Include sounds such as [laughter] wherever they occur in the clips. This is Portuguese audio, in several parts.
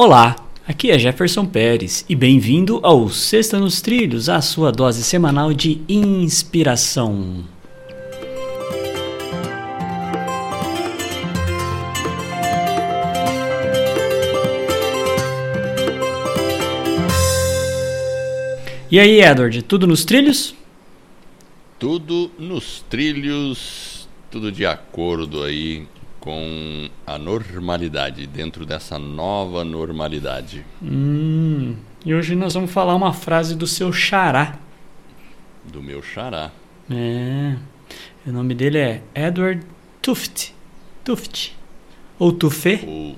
Olá, aqui é Jefferson Pérez e bem-vindo ao Sexta nos Trilhos, a sua dose semanal de inspiração. E aí, Edward, tudo nos trilhos? Tudo nos trilhos, tudo de acordo aí com a normalidade, dentro dessa nova normalidade. Hum, e hoje nós vamos falar uma frase do seu xará. Do meu xará. É, o nome dele é Edward Tuft. Tuft. Ou Tufé. Ou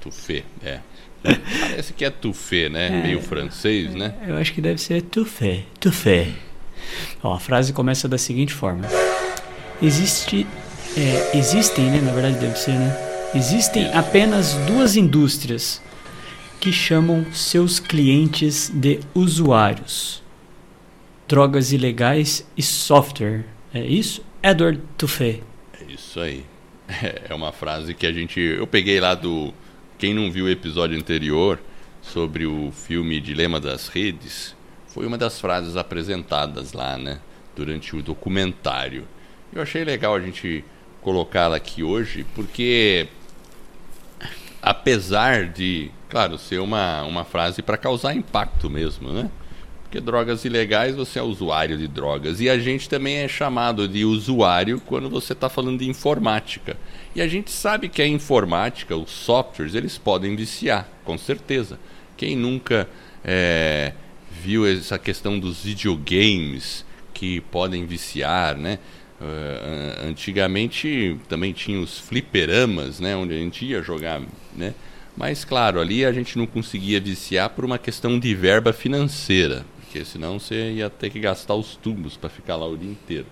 Tufé, é. Parece que é Tufé, né? É, Meio francês, né? Eu acho que deve ser Tufé. Tufé. Ó, a frase começa da seguinte forma: Existe é, existem, né? Na verdade deve ser, né? Existem apenas duas indústrias que chamam seus clientes de usuários: drogas ilegais e software. É isso? Edward Tuffet. É isso aí. [laughs] É uma frase que a gente. Eu peguei lá do. Quem não viu o episódio anterior sobre o filme Dilema das Redes, foi uma das frases apresentadas lá, né? Durante o documentário. Eu achei legal a gente colocá-la aqui hoje, porque apesar de, claro, ser uma, uma frase para causar impacto mesmo, né? Porque drogas ilegais você é usuário de drogas. E a gente também é chamado de usuário quando você está falando de informática. E a gente sabe que a informática, os softwares, eles podem viciar, com certeza. Quem nunca é, viu essa questão dos videogames que podem viciar, né? Uh, antigamente também tinha os fliperamas, né, onde a gente ia jogar, né? Mas claro, ali a gente não conseguia viciar por uma questão de verba financeira, porque senão você ia ter que gastar os tubos para ficar lá o dia inteiro.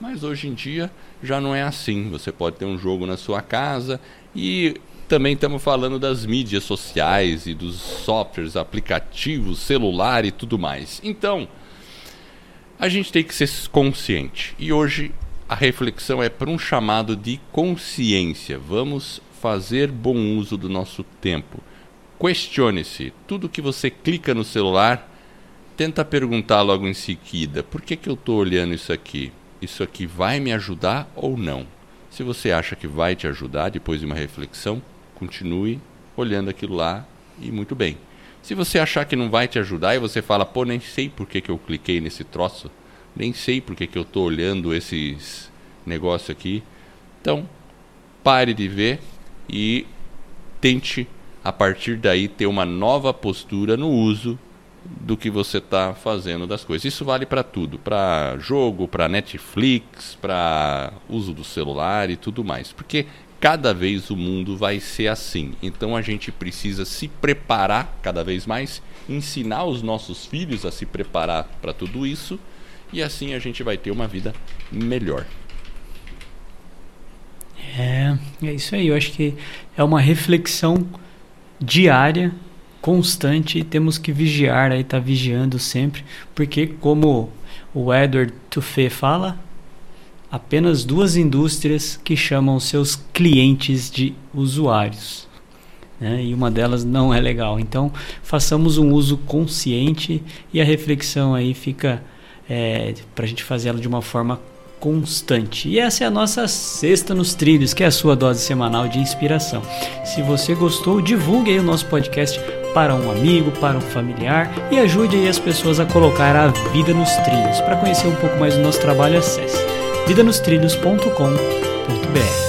Mas hoje em dia já não é assim. Você pode ter um jogo na sua casa e também estamos falando das mídias sociais e dos softwares, aplicativos, celular e tudo mais. Então, a gente tem que ser consciente. E hoje a reflexão é para um chamado de consciência. Vamos fazer bom uso do nosso tempo. Questione-se. Tudo que você clica no celular, tenta perguntar logo em seguida: por que, que eu estou olhando isso aqui? Isso aqui vai me ajudar ou não? Se você acha que vai te ajudar depois de uma reflexão, continue olhando aquilo lá e muito bem. Se você achar que não vai te ajudar e você fala, pô, nem sei por que, que eu cliquei nesse troço, nem sei por que, que eu estou olhando esses negócios aqui. Então, pare de ver e tente, a partir daí, ter uma nova postura no uso do que você está fazendo das coisas. Isso vale para tudo, para jogo, para Netflix, para uso do celular e tudo mais. Porque cada vez o mundo vai ser assim. Então a gente precisa se preparar cada vez mais, ensinar os nossos filhos a se preparar para tudo isso e assim a gente vai ter uma vida melhor. É, é isso aí. Eu acho que é uma reflexão diária, constante, e temos que vigiar, aí tá vigiando sempre, porque como o Edward Tuffet fala, apenas duas indústrias que chamam seus clientes de usuários. Né? E uma delas não é legal. Então, façamos um uso consciente e a reflexão aí fica é, para a gente fazer ela de uma forma constante. E essa é a nossa Sexta nos Trilhos, que é a sua dose semanal de inspiração. Se você gostou, divulgue aí o nosso podcast para um amigo, para um familiar e ajude aí as pessoas a colocar a vida nos trilhos. Para conhecer um pouco mais do nosso trabalho, acesse vidanostrilhos.com.br.